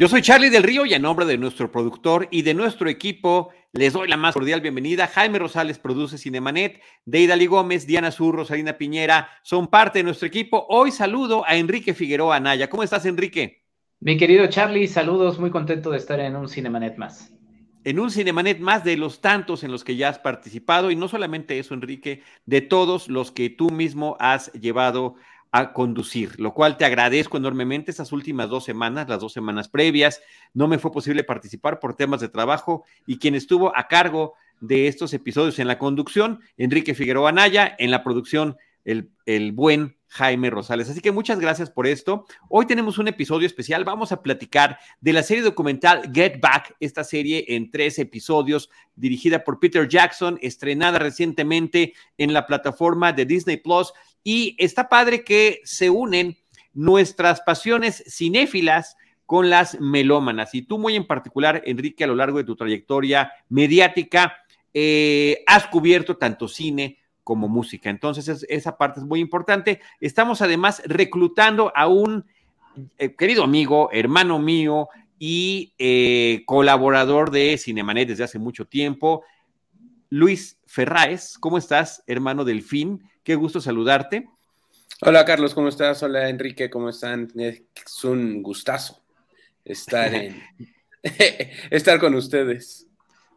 Yo soy Charlie del Río y a nombre de nuestro productor y de nuestro equipo les doy la más cordial bienvenida. Jaime Rosales produce Cinemanet, Deidali Gómez, Diana Sur, Rosalina Piñera son parte de nuestro equipo. Hoy saludo a Enrique Figueroa Anaya. ¿Cómo estás, Enrique? Mi querido Charlie, saludos, muy contento de estar en un Cinemanet más. En un Cinemanet más de los tantos en los que ya has participado y no solamente eso, Enrique, de todos los que tú mismo has llevado a conducir, lo cual te agradezco enormemente estas últimas dos semanas, las dos semanas previas. No me fue posible participar por temas de trabajo y quien estuvo a cargo de estos episodios en la conducción, Enrique Figueroa Naya, en la producción, el, el buen Jaime Rosales. Así que muchas gracias por esto. Hoy tenemos un episodio especial. Vamos a platicar de la serie documental Get Back, esta serie en tres episodios, dirigida por Peter Jackson, estrenada recientemente en la plataforma de Disney Plus y está padre que se unen nuestras pasiones cinéfilas con las melómanas. Y tú muy en particular, Enrique, a lo largo de tu trayectoria mediática, eh, has cubierto tanto cine como música. Entonces, esa parte es muy importante. Estamos además reclutando a un eh, querido amigo, hermano mío y eh, colaborador de Cinemanet desde hace mucho tiempo, Luis Ferraes. ¿Cómo estás, hermano Delfín? Qué gusto saludarte. Hola Carlos, ¿cómo estás? Hola Enrique, ¿cómo están? Es un gustazo estar, en, estar con ustedes.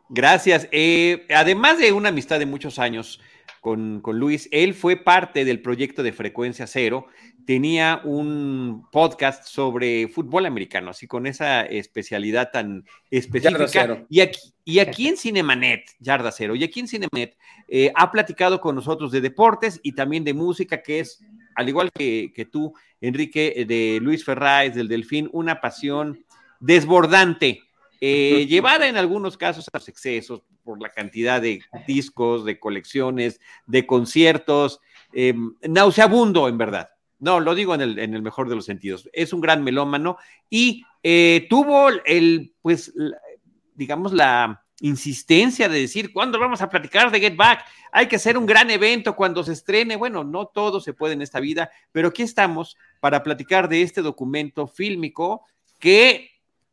Gracias. Eh, además de una amistad de muchos años con, con, Luis, él fue parte del proyecto de Frecuencia Cero. Tenía un podcast sobre fútbol americano, así con esa especialidad tan específica. Y aquí, y aquí en Cinemanet, Yarda Cero, y aquí en Cinemanet eh, ha platicado con nosotros de deportes y también de música, que es, al igual que, tú, Enrique, eh, de Luis Ferráez, del Delfín, una pasión desbordante, eh, llevada en algunos casos a los excesos por la cantidad de discos, de colecciones, de conciertos, nauseabundo en verdad. No, lo digo en el, en el, mejor de los sentidos. Es un gran melómano y tuvo el, pues, digamos, la insistencia de decir, ¿cuándo vamos a platicar de Get Back? Hay que hacer un gran evento cuando se estrene. Bueno, no todo se puede en esta vida, pero aquí estamos para platicar de este documento fílmico que,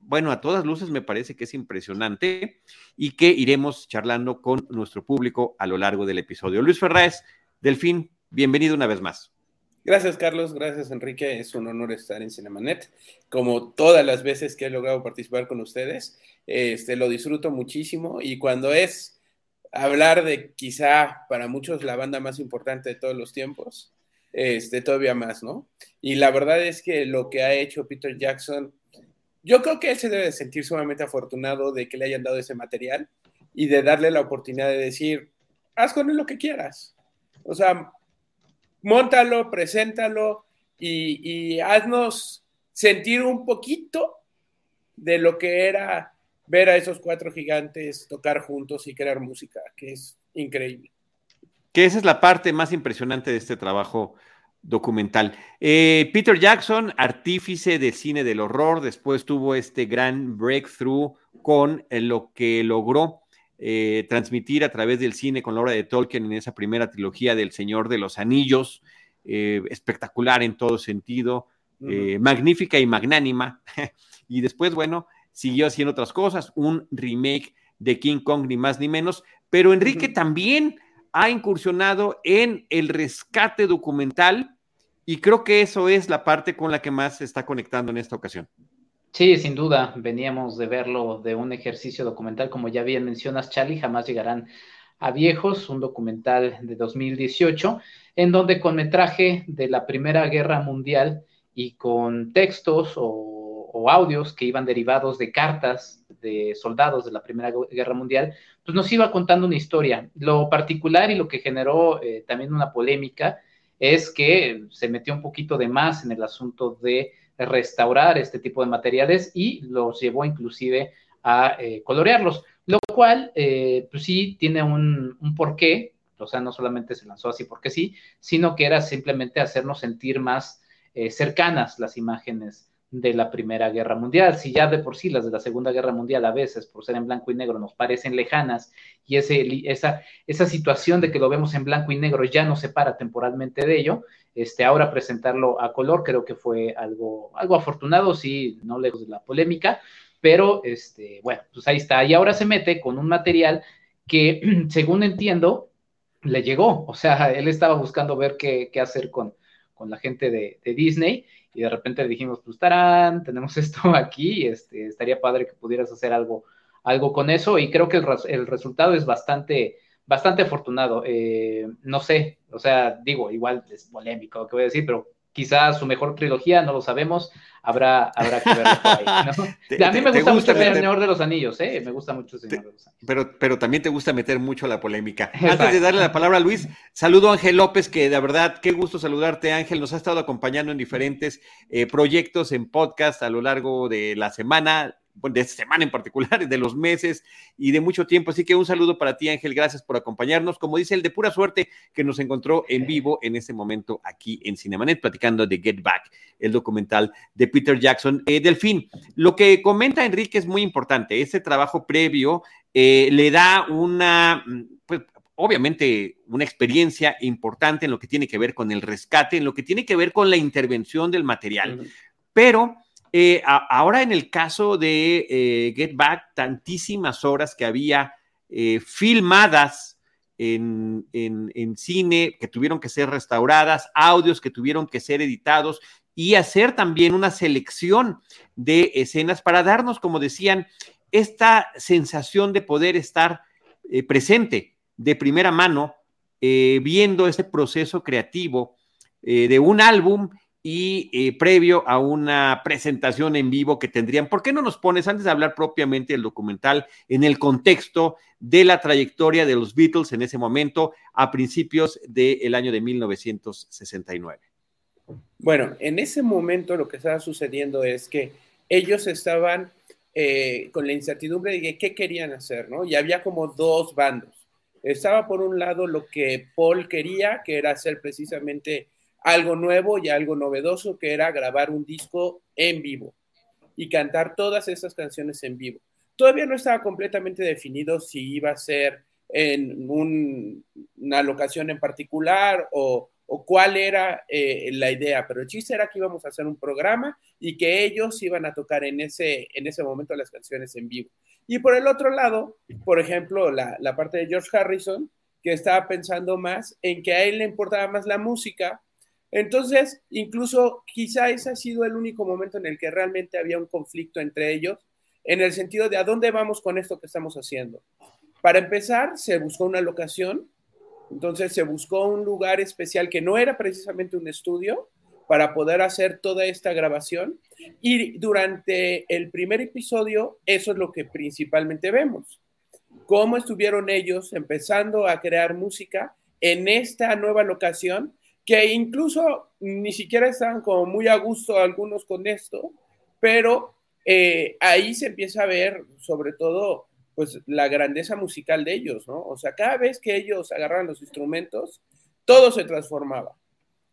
bueno, a todas luces me parece que es impresionante y que iremos charlando con nuestro público a lo largo del episodio. Luis Ferraz, Delfín, bienvenido una vez más. Gracias, Carlos. Gracias, Enrique. Es un honor estar en Cinemanet. Como todas las veces que he logrado participar con ustedes, este, lo disfruto muchísimo. Y cuando es hablar de quizá para muchos la banda más importante de todos los tiempos, este, todavía más, ¿no? Y la verdad es que lo que ha hecho Peter Jackson, yo creo que él se debe sentir sumamente afortunado de que le hayan dado ese material y de darle la oportunidad de decir, haz con él lo que quieras. O sea, Móntalo, preséntalo y, haznos sentir un poquito de lo que era ver a esos cuatro gigantes tocar juntos y crear música, que es increíble. Que esa es la parte más impresionante de este trabajo documental. Eh, Peter Jackson, artífice de cine del horror, después tuvo este gran breakthrough con eh, lo que logró eh, transmitir a través del cine con la obra de Tolkien en esa primera trilogía del Señor de los Anillos, eh, espectacular en todo sentido, magnífica y magnánima. y después, bueno, siguió haciendo otras cosas, un remake de King Kong, ni más ni menos, pero Enrique también ha incursionado en el rescate documental y creo que eso es la parte con la que más se está conectando en esta ocasión. Sí, sin duda, veníamos de verlo de un ejercicio documental, como ya bien mencionas, Charlie, jamás llegarán a viejos, un documental de 2018, en donde con metraje de la Primera Guerra Mundial y con textos o, o, audios que iban derivados de cartas de soldados de la Primera Guerra Mundial, pues nos iba contando una historia. Lo particular y lo que generó eh, también una polémica es que se metió un poquito de más en el asunto de restaurar este tipo de materiales y los llevó inclusive a colorearlos, lo cual, pues sí, tiene un porqué, o sea, no solamente se lanzó así porque sí, sino que era simplemente hacernos sentir más cercanas las imágenes de la Primera Guerra Mundial. Si ya de por sí las de la Segunda Guerra Mundial a veces, por ser en blanco y negro, nos parecen lejanas y ese, esa, esa situación de que lo vemos en blanco y negro ya nos separa temporalmente de ello, este, ahora presentarlo a color creo que fue algo, algo afortunado, sí, no lejos de la polémica, pero este, bueno, pues ahí está. Y ahora se mete con un material que, según entiendo, le llegó. O sea, él estaba buscando ver qué, qué hacer con, con la gente de, de Disney y de repente le dijimos, pues tarán, tenemos esto aquí, este, estaría padre que pudieras hacer algo, algo con eso y creo que el, resultado es bastante, bastante afortunado. Eh, no sé, o sea, digo, igual es polémico lo que voy a decir, pero quizás su mejor trilogía, no lo sabemos, habrá, habrá que verlo por ahí, a mí me gusta, mucho el Señor de los Anillos, ¿eh? me gusta mucho el Señor de los Anillos. Pero, pero también te gusta meter mucho la polémica. Antes de darle la palabra a Luis, saludo a Ángel López, que de verdad, qué gusto saludarte, Ángel, nos ha estado acompañando en diferentes eh, proyectos, en podcast a lo largo de la semana, de esta semana en particular, de los meses y de mucho tiempo. Así que un saludo para ti, Ángel. Gracias por acompañarnos. Como dice el de pura suerte que nos encontró en vivo en este momento aquí en Cinemanet, platicando de Get Back, el documental de Peter Jackson. Eh, Delfín, lo que comenta Enrique es muy importante. Este trabajo previo eh, le da una, pues, obviamente una experiencia importante en lo que tiene que ver con el rescate, en lo que tiene que ver con la intervención del material. Pero eh, ahora en el caso de eh, Get Back, tantísimas horas que había eh, filmadas en, cine que tuvieron que ser restauradas, audios que tuvieron que ser editados y hacer también una selección de escenas para darnos, como decían, esta sensación de poder estar presente de primera mano, viendo ese proceso creativo de un álbum y eh, previo a una presentación en vivo que tendrían. ¿Por qué no nos pones, antes de hablar propiamente del documental, en el contexto de la trayectoria de los Beatles en ese momento, a principios del año de 1969? Bueno, en ese momento lo que estaba sucediendo es que ellos estaban eh, con la incertidumbre de qué querían hacer, ¿no? Y había como dos bandos. Estaba por un lado lo que Paul quería, que era hacer precisamente algo nuevo y algo novedoso que era grabar un disco en vivo y cantar todas esas canciones en vivo. Todavía no estaba completamente definido si iba a ser en una locación en particular o, cuál era eh, la idea, pero el chiste era que íbamos a hacer un programa y que ellos iban a tocar en ese, en ese momento las canciones en vivo. Y por el otro lado, por ejemplo, la, la parte de George Harrison, que estaba pensando más en que a él le importaba más la música entonces, incluso quizá ese ha sido el único momento en el que realmente había un conflicto entre ellos, en el sentido de a dónde vamos con esto que estamos haciendo. Para empezar, se buscó una locación, entonces se buscó un lugar especial que no era precisamente un estudio para poder hacer toda esta grabación. Y durante el primer episodio, eso es lo que principalmente vemos. Cómo estuvieron ellos empezando a crear música en esta nueva locación que incluso ni siquiera estaban como muy a gusto algunos con esto, pero eh, ahí se empieza a ver sobre todo pues la grandeza musical de ellos, ¿no? O sea, cada vez que ellos agarraban los instrumentos, todo se transformaba.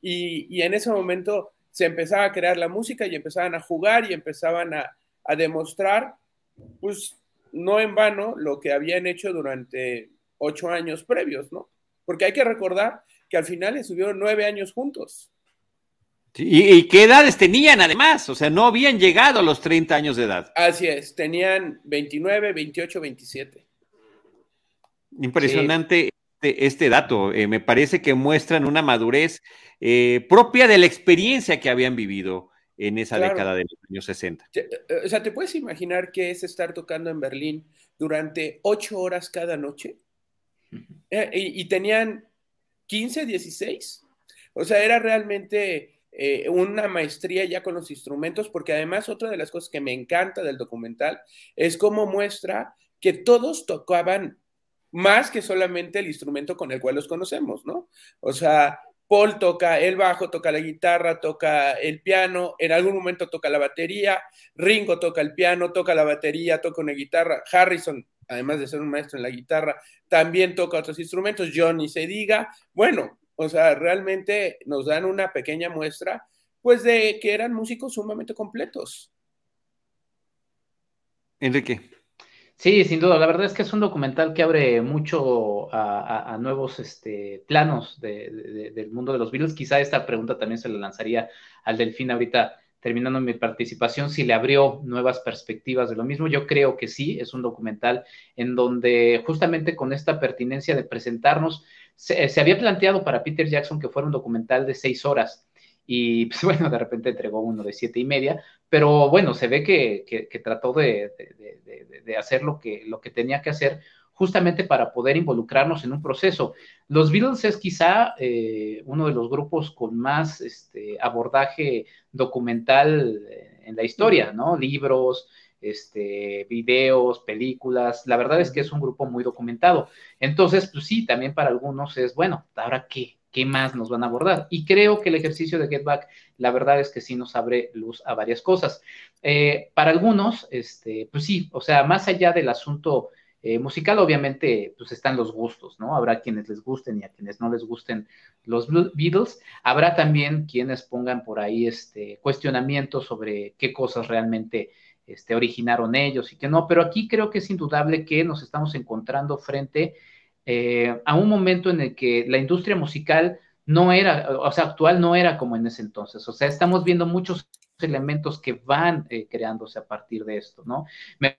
Y, y en ese momento se empezaba a crear la música y empezaban a jugar y empezaban a, a demostrar, pues no en vano, lo que habían hecho durante ocho años previos, ¿no? Porque hay que recordar que al final estuvieron nueve años juntos. ¿Y, qué edades tenían además? O sea, no habían llegado a los 30 años de edad. Así es, tenían 29, 28, 27. Impresionante este, este, dato. Eh, me parece que muestran una madurez eh, propia de la experiencia que habían vivido en esa década de los años 60. Eh, o sea, ¿te puedes imaginar qué es estar tocando en Berlín durante ocho horas cada noche? y, tenían 15, 16. O sea, era realmente eh, una maestría ya con los instrumentos, porque además otra de las cosas que me encanta del documental es cómo muestra que todos tocaban más que solamente el instrumento con el cual los conocemos, ¿no? O sea, Paul toca el bajo, toca la guitarra, toca el piano, en algún momento toca la batería, Ringo toca el piano, toca la batería, toca una guitarra, Harrison, además de ser un maestro en la guitarra, también toca otros instrumentos, Johnny se diga, bueno, o sea, realmente nos dan una pequeña muestra, pues de que eran músicos sumamente completos. Enrique. Sí, sin duda. La verdad es que es un documental que abre mucho a, nuevos este, planos del mundo de los Beatles. Quizá esta pregunta también se la lanzaría al Delfín ahorita terminando mi participación, si le abrió nuevas perspectivas de lo mismo. Yo creo que sí, es un documental en donde justamente con esta pertinencia de presentarnos, se, había planteado para Peter Jackson que fuera un documental de seis horas y pues bueno, de repente entregó uno de siete y media, pero bueno, se ve que, trató de, hacer lo que tenía que hacer justamente para poder involucrarnos en un proceso. Los Beatles es quizá eh, uno de los grupos con más este, abordaje documental eh, en la historia, ¿no? Libros, este, videos, películas. La verdad es que es un grupo muy documentado. Entonces, pues sí, también para algunos es, bueno, ¿ahora qué? ¿qué más nos van a abordar? Y creo que el ejercicio de Get Back, la verdad es que sí nos abre luz a varias cosas. Eh, para algunos, este, pues sí, o sea, más allá del asunto eh, musical, obviamente, pues están los gustos, ¿no? Habrá quienes les gusten y a quienes no les gusten los Beatles. Habrá también quienes pongan por ahí este, cuestionamientos sobre qué cosas realmente este, originaron ellos y qué no, pero aquí creo que es indudable que nos estamos encontrando frente eh, a un momento en el que la industria musical no era, o sea, actual no era como en ese entonces. O sea, estamos viendo muchos elementos que van eh, creándose a partir de esto, ¿no? Me,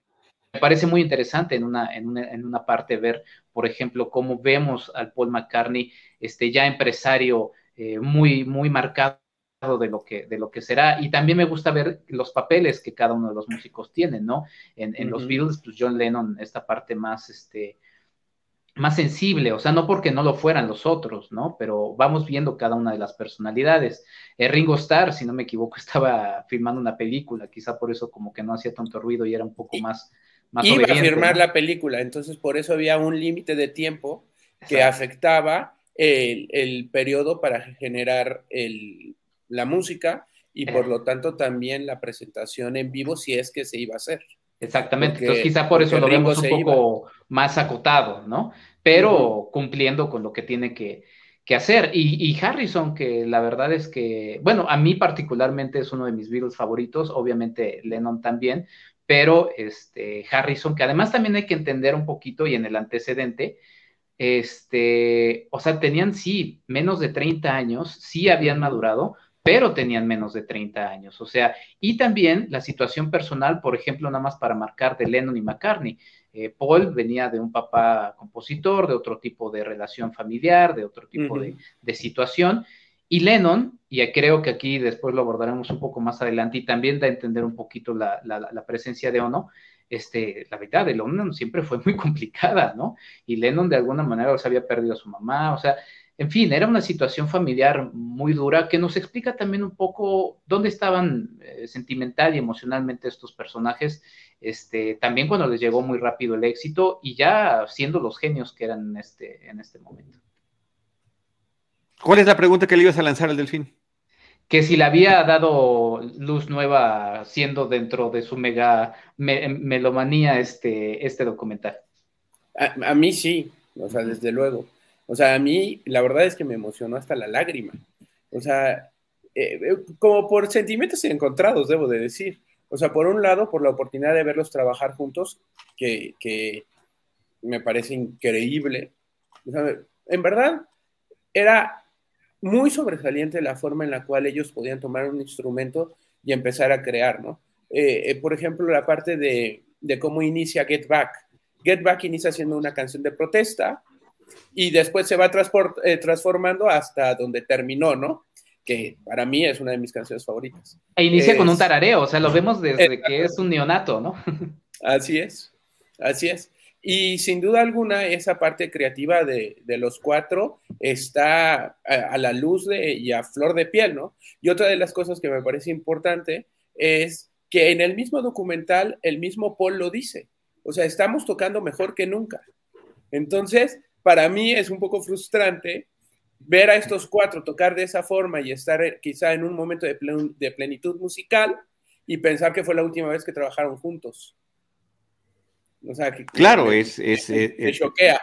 parece muy interesante en una, en una, en una parte ver, por ejemplo, cómo vemos al Paul McCartney, este ya empresario eh, muy, muy marcado de lo que de lo que será y también me gusta ver los papeles que cada uno de los músicos tienen no en, en los Beatles pues John Lennon esta parte más este más sensible, o sea, no porque no lo fueran los otros, ¿no? Pero vamos viendo cada una de las personalidades. Eh, Ringo Starr, si no me equivoco, estaba filmando una película, quizá por eso como que no hacía tanto ruido y era un poco más... más Iba a firmar la película, entonces por eso había un límite de tiempo que afectaba el, periodo para generar la música y por eh. lo tanto también la presentación en vivo si es que se iba a hacer. Exactamente, entonces quizá por eso lo vemos un poco más acotado, ¿no? Pero cumpliendo con lo que tiene que, hacer. Y, Harrison, que la verdad es que, bueno, a mí particularmente es uno de mis Beatles favoritos, obviamente Lennon también, pero este, Harrison, que además también hay que entender un poquito y en el antecedente, este, o sea, tenían sí menos de 30 años, sí habían madurado, pero tenían menos de 30 años. O sea, y también la situación personal, por ejemplo, nada más para marcar de Lennon y McCartney. Eh, Paul venía de un papá compositor, de otro tipo de relación familiar, de otro tipo de, situación. Y Lennon, y creo que aquí después lo abordaremos un poco más adelante, y también da a entender un poquito la, presencia de Ono, este, la verdad de Lennon siempre fue muy complicada, ¿no? Y Lennon de alguna manera se había perdido a su mamá, o sea, en fin, era una situación familiar muy dura que nos explica también un poco dónde estaban eh, sentimental y emocionalmente estos personajes, este, también cuando les llegó muy rápido el éxito y ya siendo los genios que eran en este, en este momento. ¿Cuál es la pregunta que le ibas a lanzar al delfín? Que si le había dado luz nueva siendo dentro de su mega melomanía este, este documental. a mí sí, o sea, desde luego. O sea, a mí la verdad es que me emocionó hasta la lágrima. O sea, eh, eh, como por sentimientos encontrados, debo de decir. O sea, por un lado, por la oportunidad de verlos trabajar juntos, que, me parece increíble. O sea, en verdad, era muy sobresaliente la forma en la cual ellos podían tomar un instrumento y empezar a crear, ¿no? Eh, por ejemplo, la parte de, de, cómo inicia Get Back. Get Back inicia siendo una canción de protesta, y después se va eh, transformando hasta donde terminó, ¿no? Que para mí es una de mis canciones favoritas. E inicia con un tarareo, o sea, lo vemos desde que es un neonato, ¿no? así es, así es. Y sin duda alguna, esa parte creativa de, los cuatro está a, la luz de, y a flor de piel, ¿no? Y otra de las cosas que me parece importante es que en el mismo documental, el mismo Paul lo dice. O sea, estamos tocando mejor que nunca. Entonces, para mí es un poco frustrante ver a estos cuatro tocar de esa forma y estar eh, quizá en un momento de, plenitud musical y pensar que fue la última vez que trabajaron juntos. O sea, claro, es, es, choquea.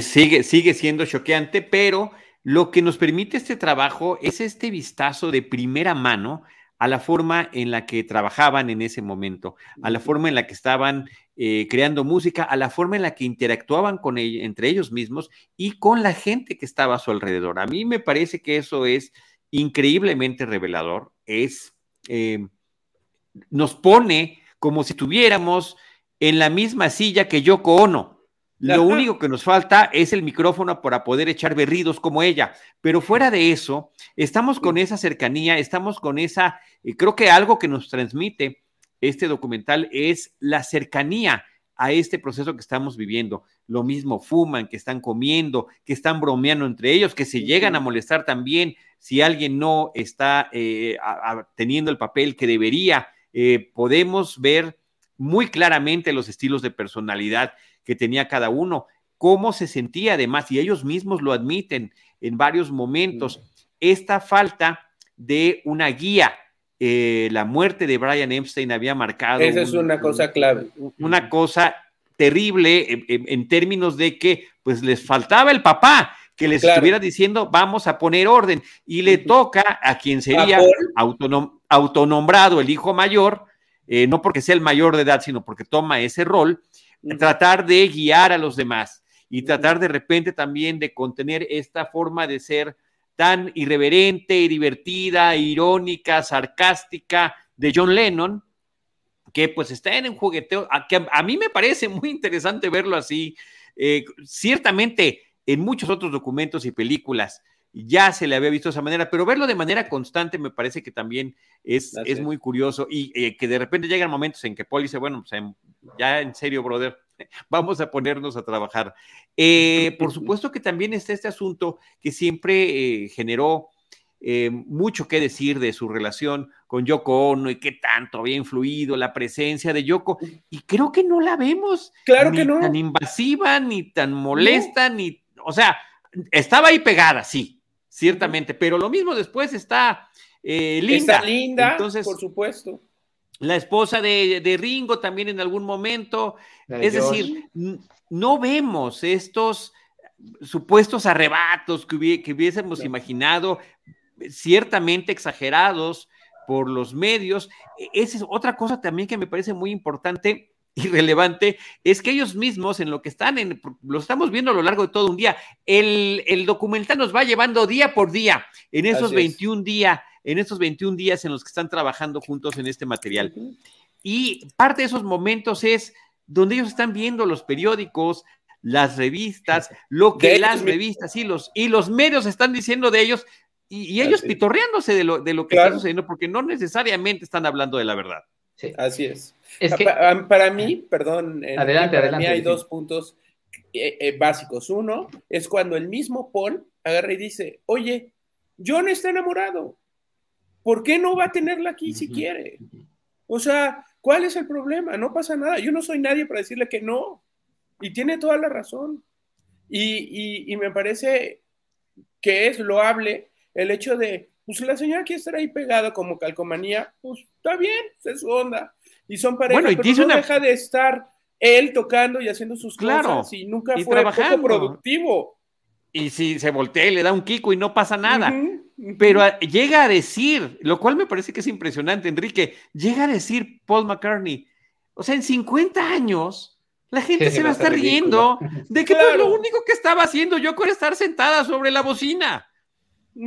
sigue, sigue siendo choqueante, pero lo que nos permite este trabajo es este vistazo de primera mano a la forma en la que trabajaban en ese momento, a la forma en la que estaban eh, creando música, a la forma en la que interactuaban con entre ellos mismos y con la gente que estaba a su alrededor. A mí me parece que eso es increíblemente revelador, es, eh, nos pone como si tuviéramos en la misma silla que Yoko Ono. Lo único que nos falta es el micrófono para poder echar berridos como ella. Pero fuera de eso, estamos con esa cercanía, estamos con esa, y creo que algo que nos transmite este documental es la cercanía a este proceso que estamos viviendo. Lo mismo fuman, que están comiendo, que están bromeando entre ellos, que se llegan a molestar también si alguien no está eh, teniendo el papel que debería. Eh, podemos ver muy claramente los estilos de personalidad que tenía cada uno, cómo se sentía además, y ellos mismos lo admiten en varios momentos, esta falta de una guía. Eh, la muerte de Brian Epstein había marcado. Esa es una cosa clave. Una cosa terrible en, términos de que pues les faltaba el papá que les estuviera diciendo vamos a poner orden y le toca a quien sería autonombrado el hijo mayor, eh, no porque sea el mayor de edad, sino porque toma ese rol, tratar de guiar a los demás y tratar de repente también de contener esta forma de ser tan irreverente, divertida, irónica, sarcástica de John Lennon, que pues está en un jugueteo, que a, mí me parece muy interesante verlo así. Eh, ciertamente en muchos otros documentos y películas ya se le había visto de esa manera, pero verlo de manera constante me parece que también es, es muy curioso y eh, que de repente llegan momentos en que Paul dice, bueno, pues, em, ya en serio, brother, vamos a ponernos a trabajar. Eh, por supuesto que también está este asunto que siempre eh, generó mucho que decir de su relación con Yoko Ono y qué tanto había influido la presencia de Yoko. Y creo que no la vemos claro que no. tan invasiva, ni tan molesta, ni, o sea, estaba ahí pegada, sí, ciertamente, pero lo mismo después está eh, Linda. Está linda, Entonces, por supuesto. La esposa de, Ringo también en algún momento. es decir, no vemos estos supuestos arrebatos que, que hubiésemos imaginado, ciertamente exagerados por los medios. E, esa es otra cosa también que me parece muy importante irrelevante es que ellos mismos en lo que están en, lo estamos viendo a lo largo de todo un día, el, documental nos va llevando día por día en esos 21 días, en esos 21 días en los que están trabajando juntos en este material. Y parte de esos momentos es donde ellos están viendo los periódicos, las revistas, lo que las revistas y los, y los medios están diciendo de ellos y, ellos pitorreándose de lo, de lo que está sucediendo porque no necesariamente están hablando de la verdad. Así es. Para, mí, perdón, adelante, para mí hay dos puntos eh, eh, básicos. Uno es cuando el mismo Paul agarra y dice, oye, John está enamorado. ¿Por qué no va a tenerla aquí si quiere? O sea, ¿cuál es el problema? No pasa nada. Yo no soy nadie para decirle que no. Y tiene toda la razón. Y, y me parece que es loable el hecho de, pues la señora quiere estar ahí pegada como calcomanía, pues está bien, es su onda. Y son parejas, bueno, pero no deja de estar él tocando y haciendo sus cosas y nunca fue poco productivo. Y si se voltea y le da un kiko y no pasa nada. Pero ah, llega a decir, lo cual me parece que es impresionante, Enrique, llega a decir Paul McCartney, o sea, en 50 años, la gente se va a estar riendo de que pues, lo único que estaba haciendo yo con estar sentada sobre la bocina.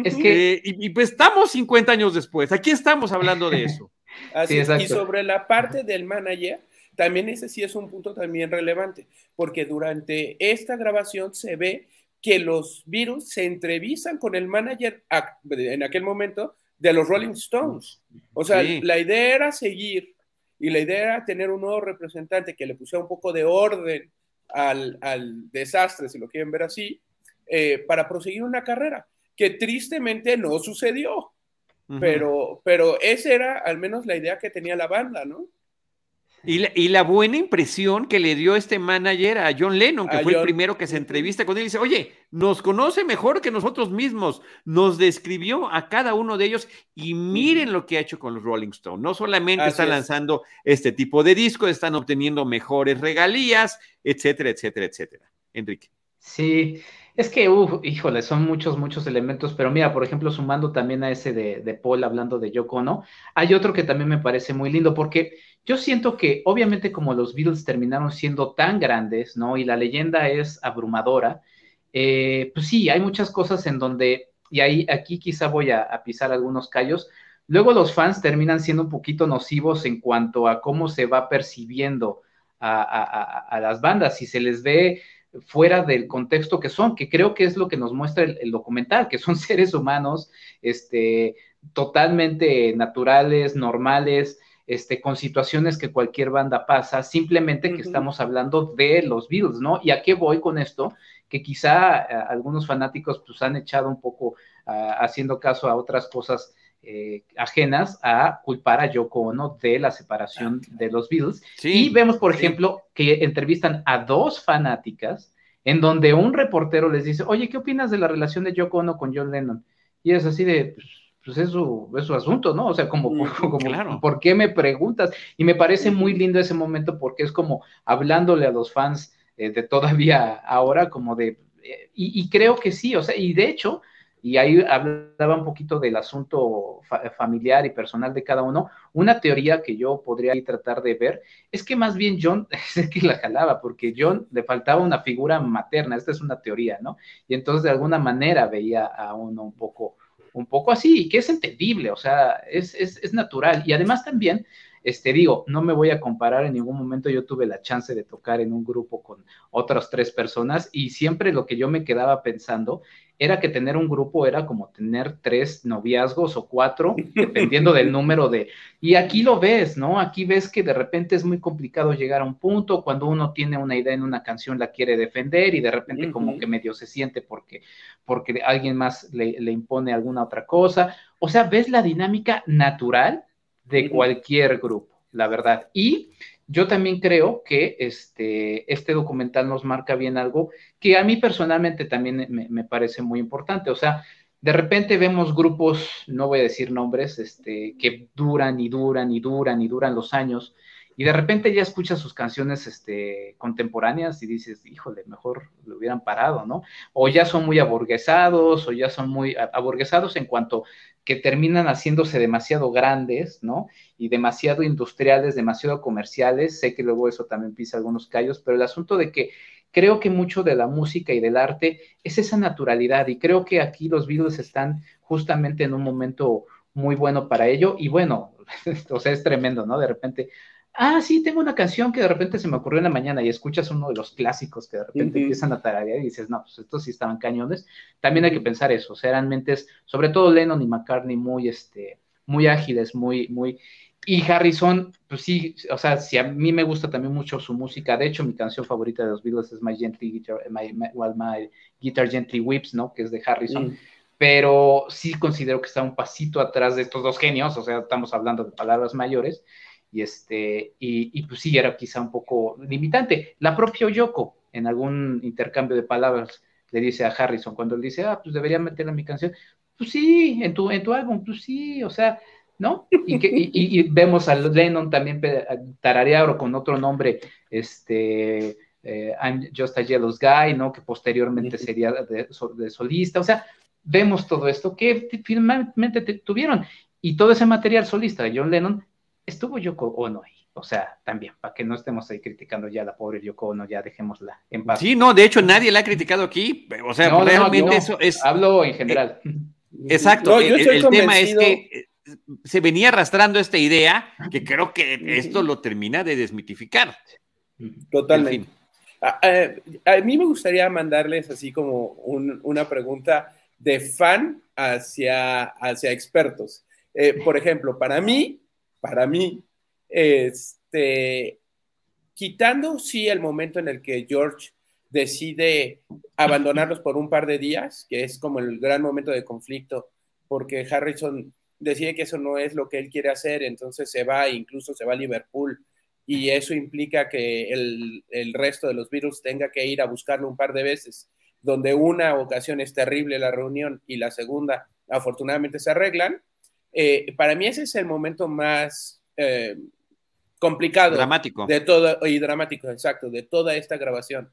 Es que... Eh, y, pues estamos 50 años después, aquí estamos hablando de eso. Así y sobre la parte del manager, también ese sí es un punto también relevante, porque durante esta grabación se ve que los virus se entrevistan con el manager en aquel momento de los Rolling Stones. O sea, la idea era seguir y la idea era tener un nuevo representante que le pusiera un poco de orden al, desastre, si lo quieren ver así, eh, para proseguir una carrera que tristemente no sucedió. Pero, pero esa era al menos la idea que tenía la banda, ¿no? Y la, buena impresión que le dio este manager a John Lennon, que fue el primero que se entrevista con él, y dice, oye, nos conoce mejor que nosotros mismos, nos describió a cada uno de ellos y miren lo que ha hecho con los Rolling Stones. No solamente están lanzando este tipo de discos, están obteniendo mejores regalías, etcétera, etcétera, etcétera. Enrique. Sí, es que, híjole, son muchos, muchos elementos, pero mira, por ejemplo, sumando también a ese de, Paul hablando de Yoko ¿no? hay otro que también me parece muy lindo, porque yo siento que obviamente como los Beatles terminaron siendo tan grandes, ¿no? Y la leyenda es abrumadora, eh, pues sí, hay muchas cosas en donde, y ahí aquí quizá voy a, pisar algunos callos, luego los fans terminan siendo un poquito nocivos en cuanto a cómo se va percibiendo a, las bandas, si se les ve fuera del contexto que son, que creo que es lo que nos muestra el, el documental, que son seres humanos, este, totalmente naturales, normales, este, con situaciones que cualquier banda pasa, simplemente que estamos hablando de los Beatles, ¿no? ¿Y a qué voy con esto? Que quizá eh, algunos fanáticos pues han echado un poco ah, haciendo caso a otras cosas eh, ajenas a culpar a Yoko Ono de la separación de los Beatles. y vemos, por ejemplo, que entrevistan a dos fanáticas en donde un reportero les dice, oye, ¿qué opinas de la relación de Yoko Ono con John Lennon? Y es así de, pues, pues es su, es su asunto, ¿no? O sea, como, como ¿por qué me preguntas? Y me parece muy lindo ese momento porque es como hablándole a los fans eh, de todavía ahora, como de, eh, y, creo que sí, o sea, y de hecho, y ahí hablaba un poquito del asunto familiar y personal de cada uno, una teoría que yo podría tratar de ver es que más bien John es que la jalaba, porque John le faltaba una figura materna, esta es una teoría, ¿no? Y entonces de alguna manera veía a uno un poco un poco así, y que es entendible, o sea, es, es, natural. Y además también, este, digo, no me voy a comparar, en ningún momento yo tuve la chance de tocar en un grupo con otras tres personas y siempre lo que yo me quedaba pensando era que tener un grupo era como tener tres noviazgos o cuatro, dependiendo del número de... Y aquí lo ves, ¿no? Aquí ves que de repente es muy complicado llegar a un punto, cuando uno tiene una idea en una canción la quiere defender y de repente como que medio se siente porque, porque alguien más le, impone alguna otra cosa. O sea, ves la dinámica natural de cualquier grupo, la verdad. Y yo también creo que este, este documental nos marca bien algo que a mí personalmente también me, parece muy importante. O sea, de repente vemos grupos, no voy a decir nombres, este, que duran y duran y duran y duran los años, y de repente ya escuchas sus canciones este, contemporáneas y dices, híjole, mejor lo hubieran parado, ¿no? O ya son muy aburguesados, o ya son muy aburguesados en cuanto que terminan haciéndose demasiado grandes, ¿no? Y demasiado industriales, demasiado comerciales. Sé que luego eso también pisa algunos callos, pero el asunto de que creo que mucho de la música y del arte es esa naturalidad y creo que aquí los Beatles están justamente en un momento muy bueno para ello y bueno, o sea, es tremendo, ¿no? De repente ah, sí, tengo una canción que de repente se me ocurrió en la mañana y escuchas uno de los clásicos que de repente empiezan a tararear y dices, no, pues estos sí estaban cañones. También hay que pensar eso, o sea, eran mentes, sobre todo Lennon y McCartney, muy, este, muy ágiles, muy, muy... Y Harrison, pues sí, o sea, sí, a mí me gusta también mucho su música. De hecho, mi canción favorita de los Beatles es My Gently Guitar, my, Guitar Gently Whips, ¿no? Que es de Harrison. Mm. Pero sí considero que está un pasito atrás de estos dos genios, o sea, estamos hablando de palabras mayores y, este, y, pues sí, era quizá un poco limitante. La propia Yoko, en algún intercambio de palabras, le dice a Harrison, cuando él dice, ah, pues debería meterla en mi canción, pues sí, en tu, en tu álbum, pues sí, o sea, ¿no? Y, que, y, vemos a Lennon también tararear con otro nombre, este, eh, I'm Just a Jealous Guy, ¿no? Que posteriormente sería de, de, solista, o sea, vemos todo esto que finalmente tuvieron. Y todo ese material solista de John Lennon estuvo Yoko Ono ahí. O sea, también, para que no estemos ahí criticando ya a la pobre Yoko Ono, ya dejémosla en paz. Sí, no, de hecho nadie la ha criticado aquí. O sea, realmente eso es. Hablo en general. Eh, exacto. el, tema es que eh, se venía arrastrando esta idea que creo que esto lo termina de desmitificar. Totalmente. A, mí me gustaría mandarles así como una pregunta de fan hacia, hacia expertos. Eh, por ejemplo, para mí, para mí, este, quitando sí el momento en el que George decide abandonarlos por un par de días, que es como el gran momento de conflicto, porque Harrison decide que eso no es lo que él quiere hacer, entonces se va, incluso se va a Liverpool y eso implica que el, el, resto de los Beatles tenga que ir a buscarlo un par de veces, donde una ocasión es terrible la reunión y la segunda afortunadamente se arreglan, eh, para mí ese es el momento más eh, complicado. Dramático. De todo, y dramático, exacto, de toda esta grabación.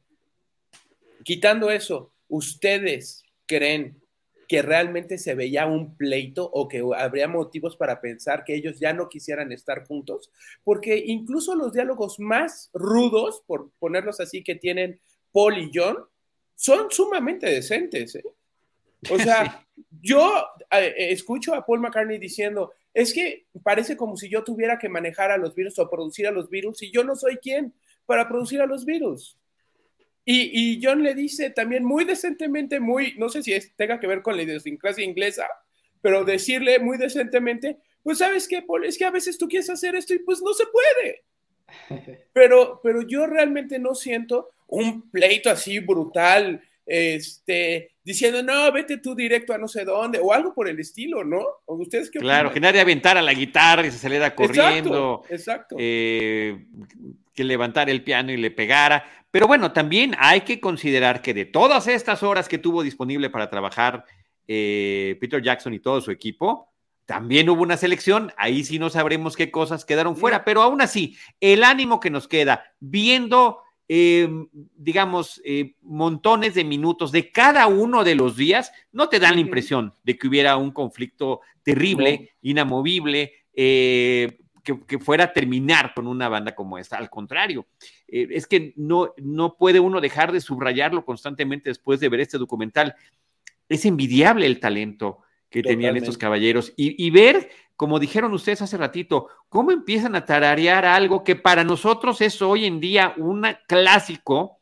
Quitando eso, ¿ustedes creen que realmente se veía un pleito o que habría motivos para pensar que ellos ya no quisieran estar juntos, porque incluso los diálogos más rudos, por ponerlos así, que tienen Paul y John, son sumamente decentes. ¿eh? O sea, yo eh, escucho a Paul McCartney diciendo, es que parece como si yo tuviera que manejar a los virus o producir a los virus y yo no soy quien para producir a los virus. Y, John le dice también muy decentemente, muy, no sé si es, tenga que ver con la idiosincrasia inglesa, pero decirle muy decentemente, pues sabes qué, Paul, es que a veces tú quieres hacer esto y pues no se puede. Pero, pero yo realmente no siento un pleito así brutal, este, diciendo, no, vete tú directo a no sé dónde, o algo por el estilo, ¿no? ¿Ustedes qué claro, que nadie aventara la guitarra y se saliera corriendo. Exacto, exacto. Eh, que levantara el piano y le pegara. Pero bueno, también hay que considerar que de todas estas horas que tuvo disponible para trabajar eh, Peter Jackson y todo su equipo, también hubo una selección, ahí sí no sabremos qué cosas quedaron fuera, pero aún así, el ánimo que nos queda viendo, em, digamos, eh, montones de minutos de cada uno de los días, no te dan la impresión de que hubiera un conflicto terrible, inamovible, eh, que, fuera a terminar con una banda como esta. Al contrario, eh, es que no, no puede uno dejar de subrayarlo constantemente después de ver este documental. Es envidiable el talento que tenían estos caballeros y, ver, como dijeron ustedes hace ratito, cómo empiezan a tararear algo que para nosotros es hoy en día un clásico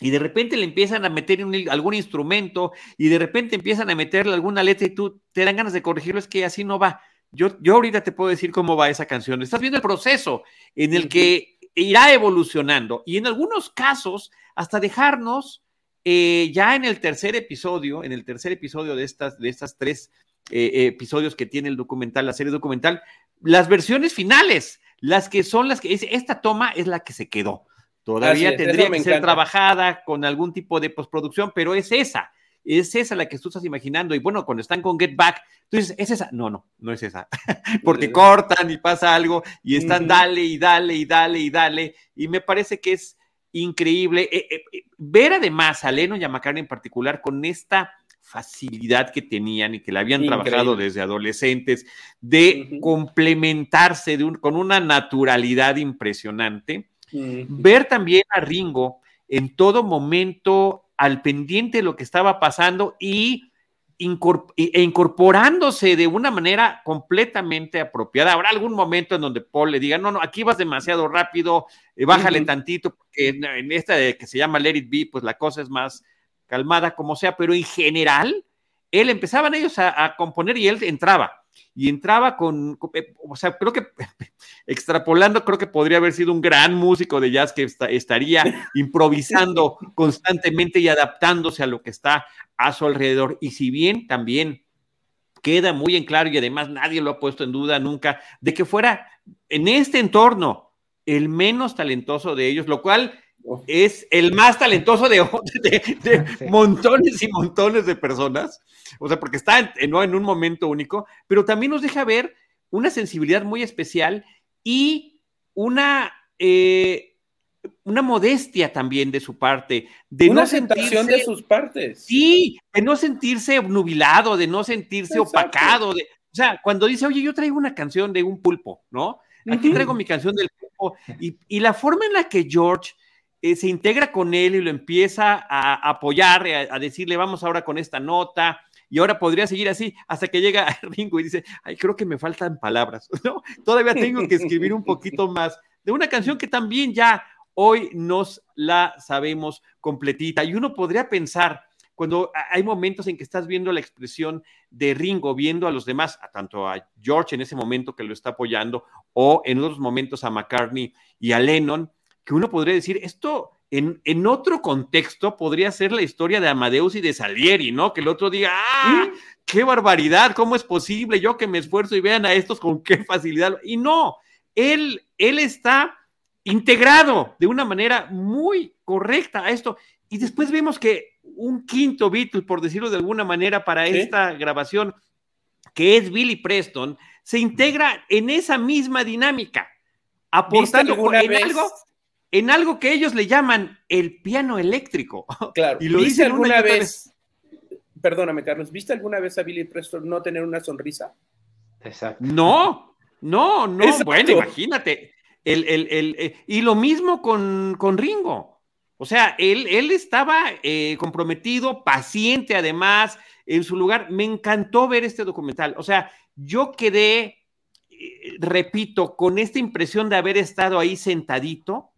y de repente le empiezan a meter algún instrumento y de repente empiezan a meterle alguna letra y tú te dan ganas de corregirlo, es que así no va. Yo, yo ahorita te puedo decir cómo va esa canción. Estás viendo el proceso en el que irá evolucionando y en algunos casos hasta dejarnos eh, ya en el tercer episodio, en el tercer episodio de estas, de estas tres eh, episodios que tiene el documental, la serie documental, las versiones finales, las que son las que esta toma es la que se quedó. Todavía tendría que ser trabajada con algún tipo de postproducción, pero es esa es esa la que tú estás imaginando. Y bueno, cuando están con Get Back, tú dices, ¿es esa? No, no, no es esa. Porque cortan y pasa algo y están dale y dale y dale y dale. Y me parece que es increíble. Eh, eh, eh, ver además a Leno y a McCartney en particular con esta facilidad que tenían y que la habían trabajado desde adolescentes, de complementarse con una naturalidad impresionante. Ver también a Ringo en todo momento al pendiente de lo que estaba pasando y e incorporándose de una manera completamente apropiada. Habrá algún momento en donde Paul le diga, no, no, aquí vas demasiado rápido, eh, bájale tantito, porque en, esta de que se llama Let It Be, pues la cosa es más calmada, como sea, pero en general, él empezaban ellos a componer y él entraba y entraba con, eh, o sea, creo que extrapolando, creo que podría haber sido un gran músico de jazz que estaría improvisando constantemente y adaptándose a lo que está a su alrededor. Y si bien también queda muy en claro y además nadie lo ha puesto en duda nunca, de que fuera en este entorno el menos talentoso de ellos, lo cual es el más talentoso de, montones y montones de personas, o sea, porque está en, ¿no? en un momento único, pero también nos deja ver una sensibilidad muy especial y una, eh, una modestia también de su parte. De una no de sus partes. Sí, de no sentirse nubilado, de no sentirse opacado. De, o sea, cuando dice, oye, yo traigo una canción de un pulpo, ¿no? Aquí traigo mi canción del pulpo. Y, y la forma en la que George eh, se integra con él y lo empieza a, apoyar, a, decirle, vamos ahora con esta nota, y ahora podría seguir así hasta que llega Ringo y dice, ay, creo que me faltan palabras, ¿no? Todavía tengo que escribir un poquito más de una canción que también ya hoy nos la sabemos completita. Y uno podría pensar, cuando hay momentos en que estás viendo la expresión de Ringo, viendo a los demás, a tanto a George en ese momento que lo está apoyando, o en otros momentos a McCartney y a Lennon, que uno podría decir, esto en, en, otro contexto podría ser la historia de Amadeus y de Salieri, ¿no? Que el otro diga, ¡ah! ¡Qué barbaridad! ¿Cómo es posible? Yo que me esfuerzo y vean a estos con qué facilidad. Y no, él él está integrado de una manera muy correcta a esto. Y después vemos que un quinto Beatle, por decirlo de alguna manera, para esta grabación, que es Billy Preston, se integra en esa misma dinámica, aportando en algo, en algo que ellos le llaman el piano eléctrico. Claro, y lo ¿viste alguna vez, perdóname Carlos, ¿viste alguna vez a Billy Preston no tener una sonrisa? Exacto. No, no, no, bueno, imagínate. El, eh, y lo mismo con, con Ringo. O sea, él, él estaba eh, comprometido, paciente además, en su lugar. Me encantó ver este documental. O sea, yo quedé, eh, repito, con esta impresión de haber estado ahí sentadito,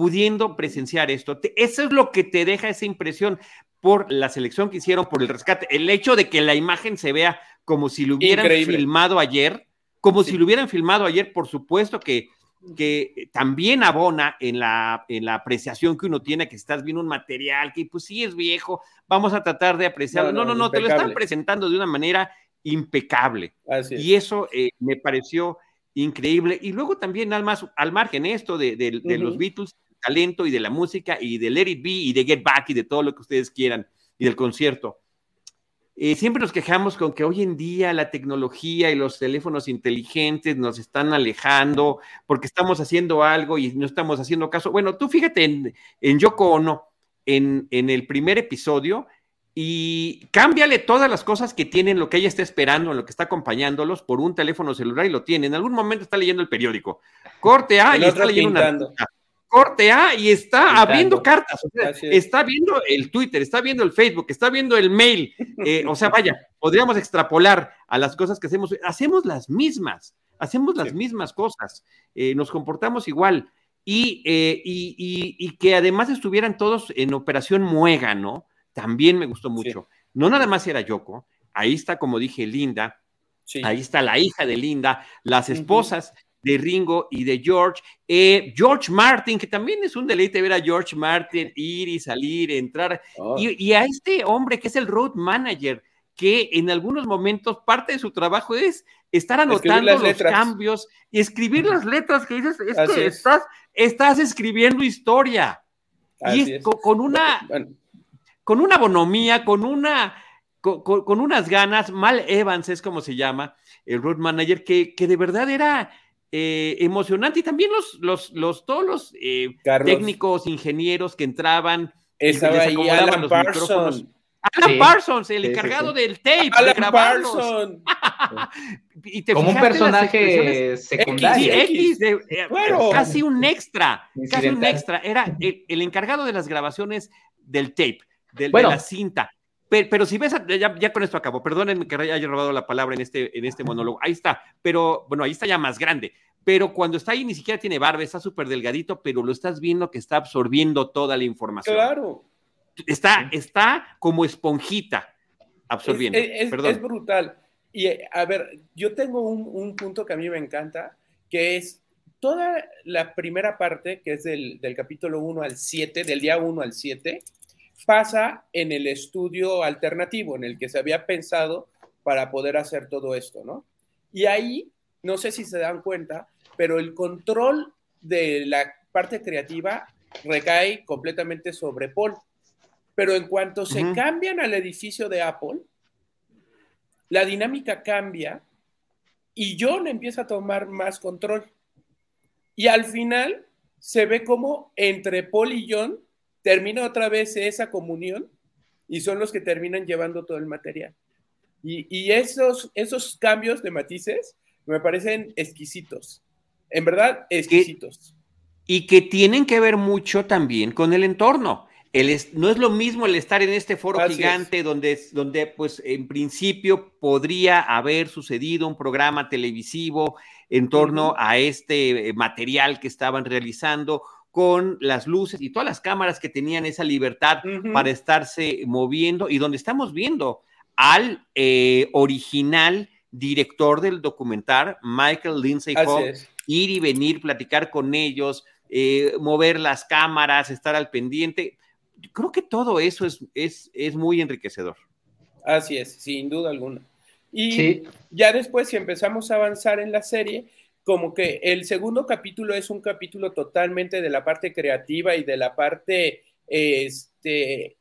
pudiendo presenciar esto. Eso es lo que te deja esa impresión por la selección que hicieron, por el rescate. El hecho de que la imagen se vea como si lo hubieran filmado ayer, como si lo hubieran filmado ayer, por supuesto que que también abona en la, en la apreciación que uno tiene, que estás viendo un material que pues sí es viejo, vamos a tratar de apreciarlo. No, no, no, te lo están presentando de una manera impecable. Y eso eh, me pareció increíble. Y luego también al, más, al margen esto de, de los Beatles, talento y de la música y de Let It Be y de Get Back y de todo lo que ustedes quieran y del concierto. Eh, siempre nos quejamos con que hoy en día la tecnología y los teléfonos inteligentes nos están alejando porque estamos haciendo algo y no estamos haciendo caso. Bueno, tú fíjate en, en Yoko Ono, en, en el primer episodio, y cámbiale todas las cosas que tienen, lo que ella está esperando, lo que está acompañándolos por un teléfono celular y lo tiene. En algún momento está leyendo el periódico. Corte A y está leyendo una corte A y está abriendo cartas, está viendo el Twitter, está viendo el Facebook, está viendo el mail, eh, o sea, vaya, podríamos extrapolar a las cosas que hacemos, hacemos las mismas, hacemos las mismas cosas, eh, nos comportamos igual. Eh, y, y, que además estuvieran todos en operación muega, ¿no? También me gustó mucho. No nada más era Yoko, ahí está, como dije, Linda, ahí está la hija de Linda, las esposas de Ringo y de George. Eh, George Martin, que también es un deleite ver a George Martin ir y salir, entrar. Oh. Y, a este hombre que es el road manager, que en algunos momentos parte de su trabajo es estar anotando los cambios y escribir las letras que dices, es que Estás, estás escribiendo historia. y Con, una... Con una bonomía, con una... Con, unas ganas, Mal Evans es como se llama, el road manager, que, que de verdad era, eh, emocionante y también los, los, los todos los eh, técnicos, ingenieros que entraban Estaba y ahí Alan los Parsons. Alan Parsons, el encargado del tape. Alan Parsons. y te Como un personaje secundario. X, eh, casi un extra. Casi un extra. Era el, encargado de las grabaciones del tape, de la cinta. Pero, si ves, ya, con esto acabo, perdónenme que haya robado la palabra en este, en este monólogo, ahí está, pero bueno, ahí está ya más grande, pero cuando está ahí ni siquiera tiene barba, está súper delgadito, pero lo estás viendo que está absorbiendo toda la información. Claro. Está, está como esponjita absorbiendo. Es, es, brutal. Y a ver, yo tengo un, un, punto que a mí me encanta, que es toda la primera parte, que es del, del capítulo 1 al 7, del día 1 al 7, pasa en el estudio alternativo en el que se había pensado para poder hacer todo esto, ¿no? Y ahí, no sé si se dan cuenta, pero el control de la parte creativa recae completamente sobre Paul. Pero en cuanto se cambian al edificio de Apple, la dinámica cambia y John empieza a tomar más control. Y al final se ve como entre Paul y John termina otra vez esa comunión y son los que terminan llevando todo el material. Y, esos, esos cambios de matices me parecen exquisitos. En verdad, exquisitos. Y, que tienen que ver mucho también con el entorno. El no es lo mismo el estar en este foro gigante donde, donde, pues, en principio podría haber sucedido un programa televisivo en torno a este eh, material que estaban realizando con las luces y todas las cámaras que tenían esa libertad para estarse moviendo y donde estamos viendo al eh, original director del documental, Michael Lindsay Fogg, ir y venir, platicar con ellos, eh, mover las cámaras, estar al pendiente. Creo que todo eso es, es, es muy enriquecedor. Así es, sin duda alguna. Y ya después, si empezamos a avanzar en la serie, como que el segundo capítulo es un capítulo totalmente de la parte creativa y de la parte, este,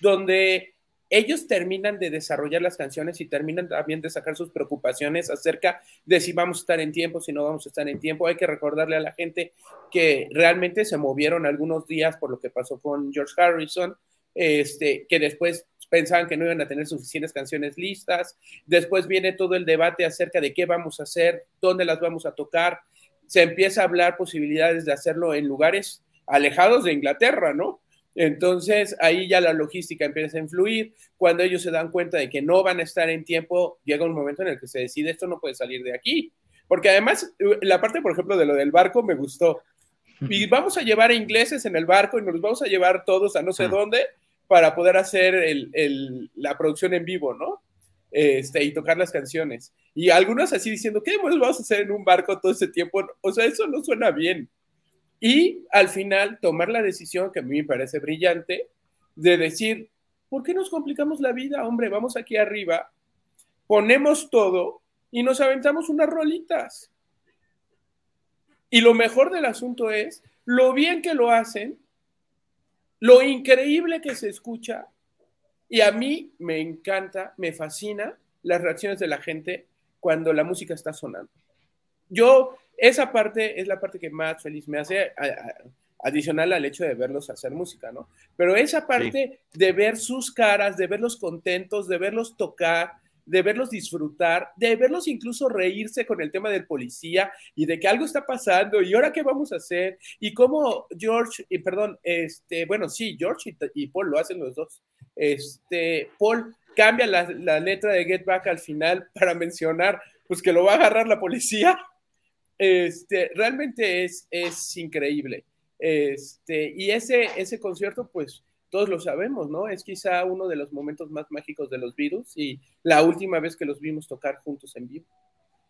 donde ellos terminan de desarrollar las canciones y terminan también de sacar sus preocupaciones acerca de si vamos a estar en tiempo, si no vamos a estar en tiempo. Hay que recordarle a la gente que realmente se movieron algunos días por lo que pasó con George Harrison, este, que después pensaban que no iban a tener suficientes canciones listas. Después viene todo el debate acerca de qué vamos a hacer, dónde las vamos a tocar. Se empieza a hablar posibilidades de hacerlo en lugares alejados de Inglaterra, ¿no? Entonces ahí ya la logística empieza a influir. Cuando ellos se dan cuenta de que no van a estar en tiempo, llega un momento en el que se decide esto no puede salir de aquí. Porque además, la parte, por ejemplo, de lo del barco me gustó. Y vamos a llevar a ingleses en el barco y nos vamos a llevar todos a no sé dónde para poder hacer la producción en vivo, ¿no? Este, y tocar las canciones. Y algunos así diciendo, ¿qué vamos a hacer en un barco todo ese tiempo? O sea, eso no suena bien. Y al final tomar la decisión, que a mí me parece brillante, de decir, ¿por qué nos complicamos la vida, hombre? Vamos aquí arriba, ponemos todo y nos aventamos unas rolitas. Y lo mejor del asunto es lo bien que lo hacen, lo increíble que se escucha, y a mí me encanta, me fascina las reacciones de la gente cuando la música está sonando. Yo esa parte es la parte que más feliz me hace, adicional al hecho de verlos hacer música, ¿no? Pero esa parte de ver sus caras, de verlos contentos, de verlos tocar, de verlos disfrutar, de verlos incluso reírse con el tema del policía y de que algo está pasando y ahora qué vamos a hacer y cómo George, y perdón, este, bueno, sí, George y, Paul lo hacen los dos. Este, Paul cambia la, la letra de Get Back al final para mencionar, pues que lo va a agarrar la policía este, realmente es, es increíble. Este, y ese, ese concierto, pues todos lo sabemos, ¿no? Es quizá uno de los momentos más mágicos de los Beatles y la última vez que los vimos tocar juntos en vivo.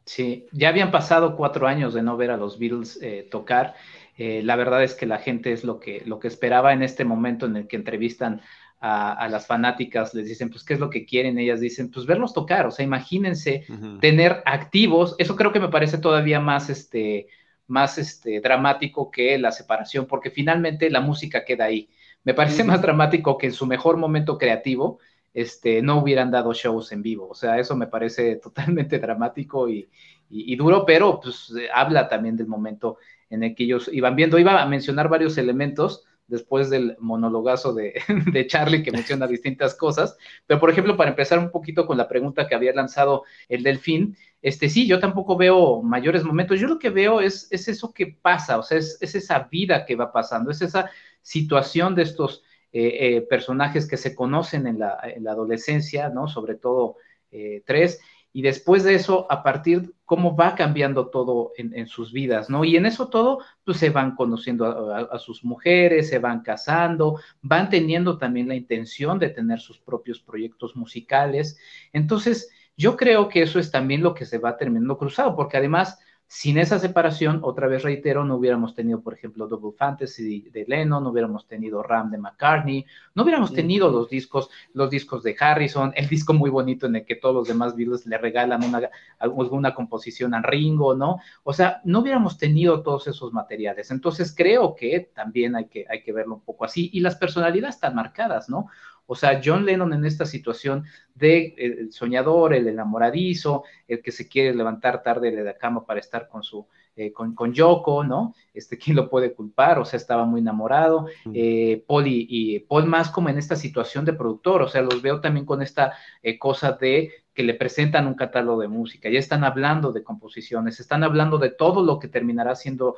Sí, ya habían pasado cuatro años de no ver a los Beatles eh, tocar. Eh, la verdad es que la gente es lo que, lo que esperaba en este momento en el que entrevistan a, las fanáticas, les dicen, pues, ¿qué es lo que quieren? Ellas dicen, pues, verlos tocar, o sea, imagínense tener activos, eso creo que me parece todavía más, este, más, este, dramático que la separación, porque finalmente la música queda ahí. Me parece más dramático que en su mejor momento creativo, este, no hubieran dado shows en vivo, o sea, eso me parece totalmente dramático y, y duro, pero pues habla también del momento en el que ellos iban viendo. Iba a mencionar varios elementos, después del monologazo de, Charlie que menciona distintas cosas. Pero, por ejemplo, para empezar un poquito con la pregunta que había lanzado el Delfín, este sí, yo tampoco veo mayores momentos. Yo lo que veo es, es eso que pasa, o sea, es, esa vida que va pasando, es esa situación de estos eh, eh, personajes que se conocen en la, en la adolescencia, ¿no? Sobre todo eh, tres y después de eso, a partir cómo va cambiando todo en, sus vidas, ¿no? Y en eso todo, pues se van conociendo a, sus mujeres, se van casando, van teniendo también la intención de tener sus propios proyectos musicales. Entonces, yo creo que eso es también lo que se va terminando cruzado, porque además sin esa separación, otra vez reitero, no hubiéramos tenido, por ejemplo, Double Fantasy de Lennon, no hubiéramos tenido Ram de McCartney, no hubiéramos tenido los discos, los discos de Harrison, el disco muy bonito en el que todos los demás Beatles le regalan una, alguna composición a Ringo, ¿no? O sea, no hubiéramos tenido todos esos materiales. Entonces creo que también hay que, hay que verlo un poco así. Y las personalidades están marcadas, ¿no? O sea, John Lennon en esta situación de el soñador, el enamoradizo, el que se quiere levantar tarde de la cama para estar con su eh, con, con, Yoko, ¿no? Este, ¿quién lo puede culpar? O sea, estaba muy enamorado. Eh, Paul y, Paul más como en esta situación de productor, o sea, los veo también con esta eh, cosa de que le presentan un catálogo de música, ya están hablando de composiciones, están hablando de todo lo que terminará siendo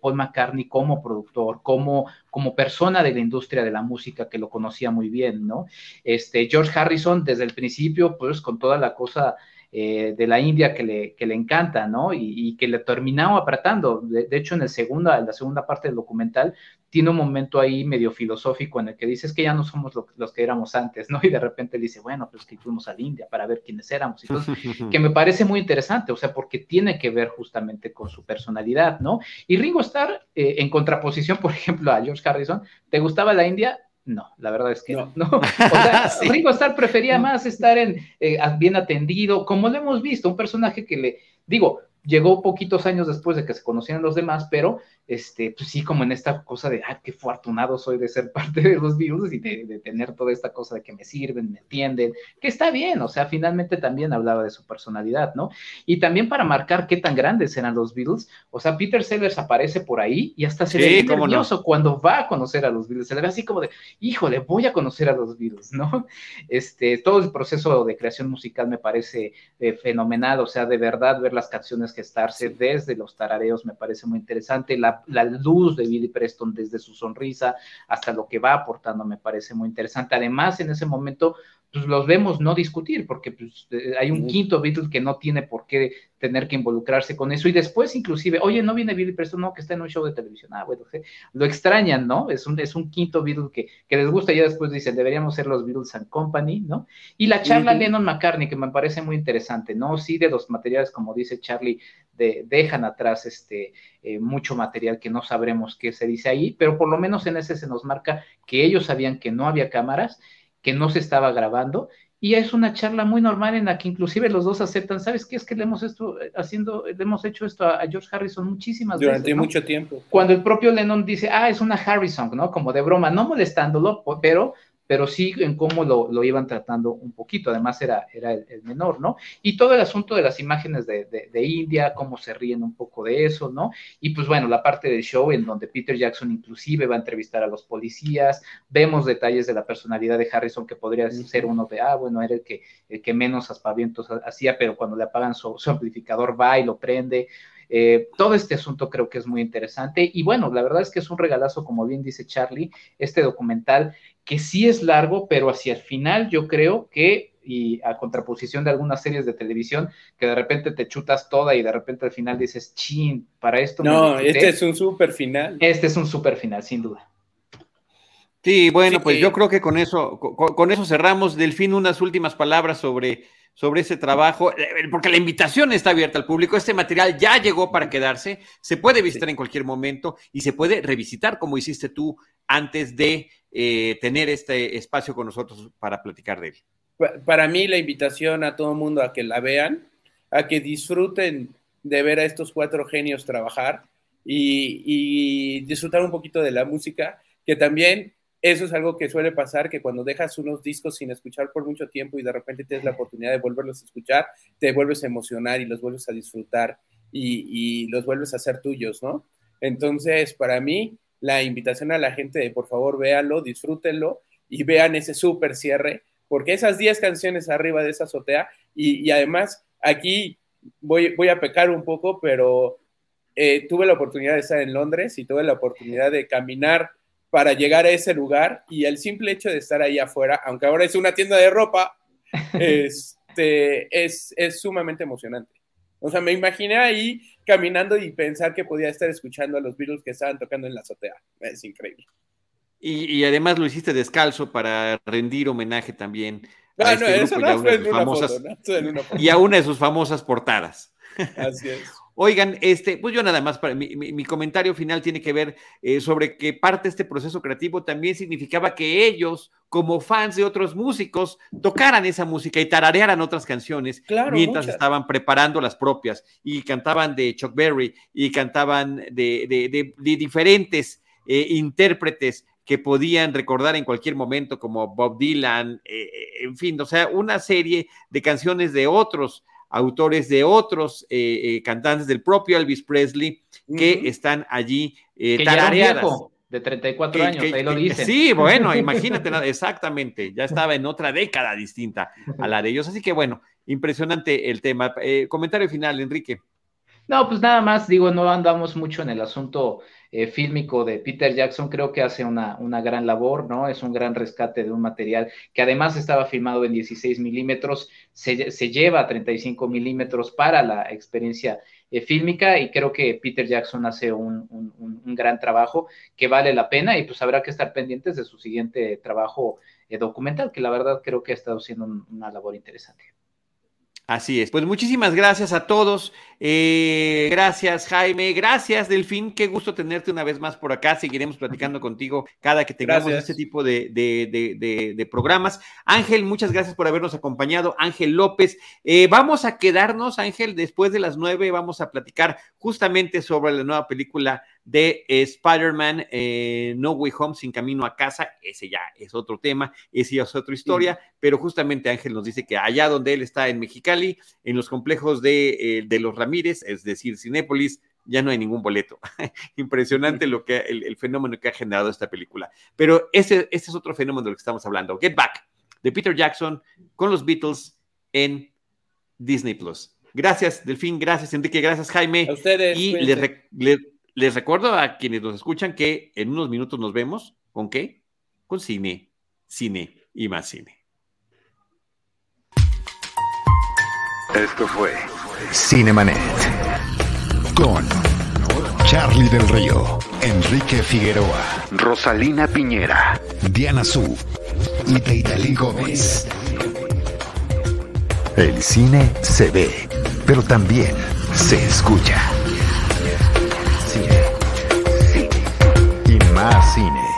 Paul McCartney como productor, como, como persona de la industria de la música que lo conocía muy bien, ¿no? Este, George Harrison desde el principio, pues con toda la cosa eh, de la India que le, que le encanta, ¿no? Y, que le terminaba apretando. De, hecho, en, el segunda, en la segunda parte del documental tiene un momento ahí medio filosófico en el que dice, es que ya no somos los que éramos antes, ¿no? Y de repente dice, bueno, pues que fuimos a la India para ver quiénes éramos. Entonces, que me parece muy interesante, o sea, porque tiene que ver justamente con su personalidad, ¿no? Y Ringo Starr, eh, en contraposición, por ejemplo, a George Harrison, ¿te gustaba la India? No, la verdad es que no. O sea, Ringo Starr prefería más estar en, eh, bien atendido, como lo hemos visto, un personaje que le, digo, llegó poquitos años después de que se conocieran los demás, pero este, pues sí, como en esta cosa de, ah, qué afortunado soy de ser parte de los Beatles y de, tener toda esta cosa de que me sirven, me entienden, que está bien, o sea, finalmente también hablaba de su personalidad, ¿no? Y también para marcar qué tan grandes eran los Beatles, o sea, Peter Sellers aparece por ahí y hasta se ve nervioso cuando va a conocer a los Beatles, se le ve así como de, híjole, voy a conocer a los Beatles, ¿no? Este, todo el proceso de creación musical me parece eh, fenomenal, o sea, de verdad ver las canciones gestarse desde los tarareos me parece muy interesante, la la, luz de Billy Preston desde su sonrisa hasta lo que va aportando me parece muy interesante. Además, en ese momento, pues los vemos no discutir, porque pues, eh, hay un quinto Beatle que no tiene por qué tener que involucrarse con eso. Y después, inclusive, oye, no viene Billy Preston, no, que está en un show de televisión. Ah, bueno, lo extrañan, ¿no? Es un, es un quinto Beatle que, que les gusta. Y ya después dicen, deberíamos ser los Beatles and Company, ¿no? Y la charla Lennon-McCartney, que me parece muy interesante, ¿no? Sí, de los materiales, como dice Charlie, de, dejan atrás este, eh, mucho material que no sabremos qué se dice ahí, pero por lo menos en ese se nos marca que ellos sabían que no había cámaras que no se estaba grabando y es una charla muy normal en la que inclusive los dos aceptan, ¿sabes qué? Es que le hemos, esto, haciendo, le hemos hecho esto a, George Harrison muchísimas veces. Durante mucho tiempo. Cuando el propio Lennon dice, ah, es una Harrison, ¿no? Como de broma, no molestándolo, pero pero sí en cómo lo, iban tratando un poquito, además era, era el, menor, ¿no? Y todo el asunto de las imágenes de, de, India, cómo se ríen un poco de eso, ¿no? Y pues bueno, la parte del show en donde Peter Jackson inclusive va a entrevistar a los policías, vemos detalles de la personalidad de Harrison que podría ser uno de, ah, bueno, era el que, el que menos aspavientos hacía, pero cuando le apagan su, su amplificador va y lo prende, eh, todo este asunto creo que es muy interesante y bueno, la verdad es que es un regalazo, como bien dice Charlie, este documental que sí es largo, pero hacia el final yo creo que, y a contraposición de algunas series de televisión, que de repente te chutas toda y de repente al final dices, chin, para esto. No, este es un super final. Este es un super final, sin duda. Sí, bueno, pues yo creo que con eso, con, eso cerramos. Delfín, unas últimas palabras sobre, sobre ese trabajo, eh, porque la invitación está abierta al público. Este material ya llegó para quedarse, se puede visitar en cualquier momento y se puede revisitar como hiciste tú antes de eh, tener este espacio con nosotros para platicar de él. Para mí la invitación a todo el mundo a que la vean, a que disfruten de ver a estos cuatro genios trabajar y, disfrutar un poquito de la música, que también eso es algo que suele pasar, que cuando dejas unos discos sin escuchar por mucho tiempo y de repente tienes la oportunidad de volverlos a escuchar, te vuelves a emocionar y los vuelves a disfrutar y, y los vuelves a hacer tuyos, ¿no? Entonces, para mí, la invitación a la gente de por favor véanlo, disfrútenlo y vean ese súper cierre, porque esas 10 canciones arriba de esa azotea, y, además aquí voy, voy a pecar un poco, pero eh, tuve la oportunidad de estar en Londres y tuve la oportunidad de caminar para llegar a ese lugar y el simple hecho de estar ahí afuera, aunque ahora es una tienda de ropa, este, es, es sumamente emocionante. O sea, me imaginé ahí caminando y pensar que podía estar escuchando a los Beatles que estaban tocando en la azotea. Es increíble. Y, además lo hiciste descalzo para rendir homenaje también a este y a una de sus famosas portadas. Así es. Oigan, este, pues yo nada más, para mi, comentario final tiene que ver eh, sobre que parte de este proceso creativo también significaba que ellos, como fans de otros músicos, tocaran esa música y tararearan otras canciones mientras estaban preparando las propias. Y cantaban de Chuck Berry y cantaban de, diferentes eh, intérpretes que podían recordar en cualquier momento, como Bob Dylan, eh, en fin, o sea, una serie de canciones de otros autores de otros eh, eh, cantantes del propio Elvis Presley que están allí eh, tarareadas. de 34 años, ahí lo dicen. Sí, bueno, imagínate, exactamente, ya estaba en otra década distinta a la de ellos. Así que bueno, impresionante el tema. comentario final, Enrique. No, pues nada más, digo, no andamos mucho en el asunto eh, fílmico de Peter Jackson, creo que hace una, una, gran labor, ¿no? Es un gran rescate de un material que además estaba filmado en 16 milímetros, se, se, lleva a 35 milímetros para la experiencia eh, fílmica y creo que Peter Jackson hace un, un, gran trabajo que vale la pena y pues habrá que estar pendientes de su siguiente trabajo eh, documental, que la verdad creo que ha estado haciendo una labor interesante. Así es. Pues muchísimas gracias a todos. Eh, gracias, Jaime. Gracias, Delfín. Qué gusto tenerte una vez más por acá. Seguiremos platicando contigo cada que tengamos este tipo de, de, programas. Ángel, muchas gracias por habernos acompañado. Ángel López. Eh, vamos a quedarnos, Ángel, después de las nueve. Vamos a platicar justamente sobre la nueva película de Spider-Man eh, No Way Home sin camino a casa. Ese ya es otro tema, ese ya es otra historia, pero justamente Ángel nos dice que allá donde él está en Mexicali, en los complejos de, eh, de los Ramírez, es decir, Cinépolis, ya no hay ningún boleto. Impresionante lo que el, fenómeno que ha generado esta película. Pero ese, ese es otro fenómeno del que estamos hablando. Get Back, de Peter Jackson con los Beatles en Disney Plus. Gracias, Delfín, gracias, Enrique, gracias, Jaime. A ustedes. Y les recuerdo a quienes nos escuchan que en unos minutos nos vemos. ¿Con qué? Con cine, cine y más cine. Esto fue Cinemanet con Charlie del Río, Enrique Figueroa, Rosalina Piñera, Diana Su y Teitali Gómez. El cine se ve, pero también se escucha. Más cine.